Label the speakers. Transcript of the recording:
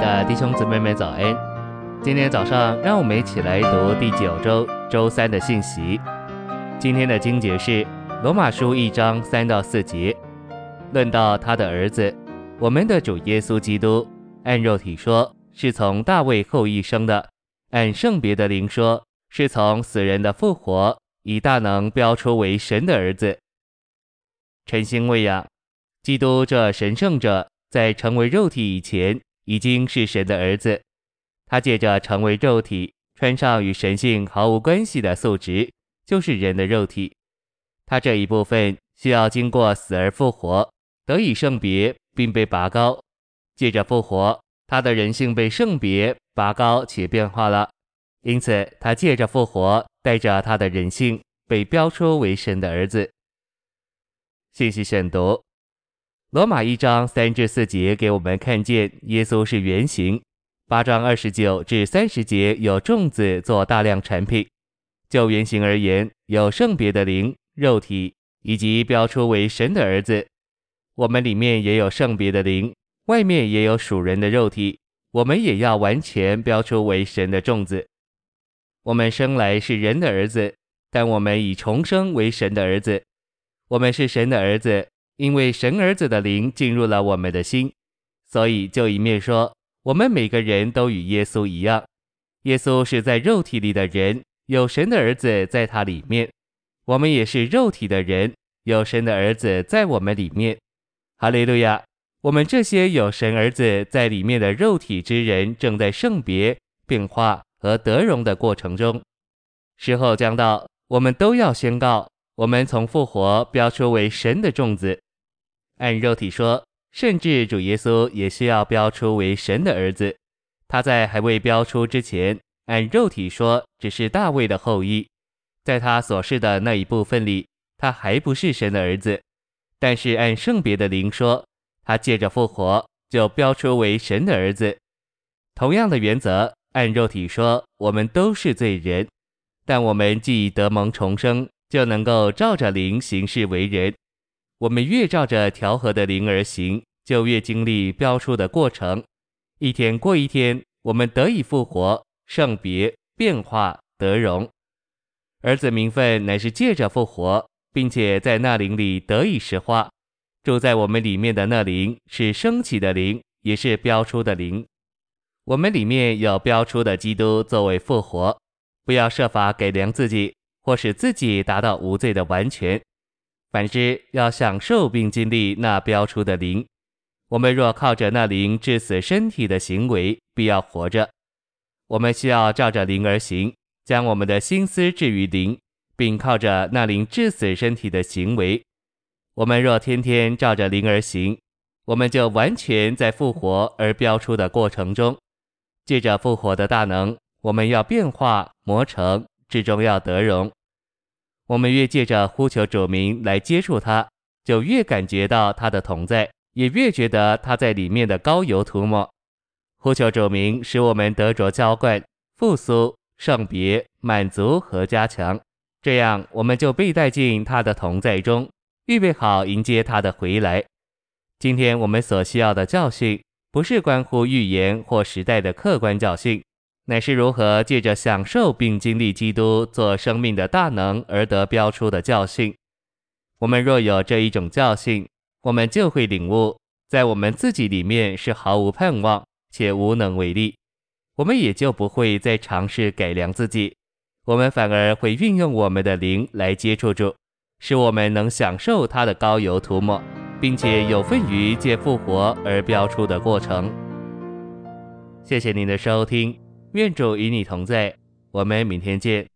Speaker 1: 的弟兄姊妹们早安！今天早上，让我们一起来读第九周周三的信息。今天的经节是罗马书一章三到四节，论到他的儿子，我们的主耶稣基督，按肉体说是从大卫后裔生的，按圣别的灵说是从死人的复活，以大能标出为神的儿子。陈星喂养，基督这神圣者，在成为肉体以前，已经是神的儿子，他借着成为肉体，穿上与神性毫无关系的素质，就是人的肉体。他这一部分需要经过死而复活，得以圣别，并被拔高。借着复活，他的人性被圣别、拔高且变化了。因此，他借着复活，带着他的人性，被标出为神的儿子。信息选读。罗马一章三至四节给我们看见耶稣是原型，八章二十九至三十节有种子做大量产品。就原型而言，有圣别的灵、肉体，以及标出为神的儿子。我们里面也有圣别的灵，外面也有属人的肉体。我们也要完全标出为神的种子。我们生来是人的儿子，但我们已重生为神的儿子。我们是神的儿子。因为神儿子的灵进入了我们的心，所以就一面说，我们每个人都与耶稣一样。耶稣是在肉体里的人，有神的儿子在他里面；我们也是肉体的人，有神的儿子在我们里面。哈利路亚！我们这些有神儿子在里面的肉体之人，正在圣别、变化和得荣的过程中。时候将到，我们都要宣告，我们从复活标出为神的种子。按肉体说，甚至主耶稣也需要标出为神的儿子。他在还未标出之前，按肉体说只是大卫的后裔，在他所示的那一部分里，他还不是神的儿子。但是按圣别的灵说，他借着复活就标出为神的儿子。同样的原则，按肉体说，我们都是罪人，但我们既得蒙重生，就能够照着灵行事为人。我们越照着调和的灵而行，就越经历标出的过程。一天过一天，我们得以复活、圣别、变化、得荣。儿子名分乃是借着复活，并且在那灵里得以实化。住在我们里面的那灵是升起的灵，也是标出的灵。我们里面有标出的基督作为复活。不要设法改良自己，或使自己达到无罪的完全。反之，要享受并经历那标出的灵。我们若靠着那灵致死身体的行为，必要活着。我们需要照着灵而行，将我们的心思置于灵，并靠着那灵致死身体的行为。我们若天天照着灵而行，我们就完全在复活而标出的过程中，借着复活的大能，我们要变化磨成，至终要得荣。我们越借着呼求主名来接触他，就越感觉到他的同在，也越觉得他在里面的膏油涂抹。呼求主名使我们得着浇灌、复苏、圣别、满足和加强，这样我们就被带进他的同在中，预备好迎接他的回来。今天我们所需要的教训，不是关乎预言或时代的客观教训。乃是如何借着享受并经历基督做生命的大能而得标出的教训。我们若有这一种教训，我们就会领悟，在我们自己里面是毫无盼望且无能为力。我们也就不会再尝试改良自己，我们反而会运用我们的灵来接触主，使我们能享受他的膏油涂抹，并且有份于借复活而标出的过程。谢谢您的收听。愿主与你同在，我们明天见。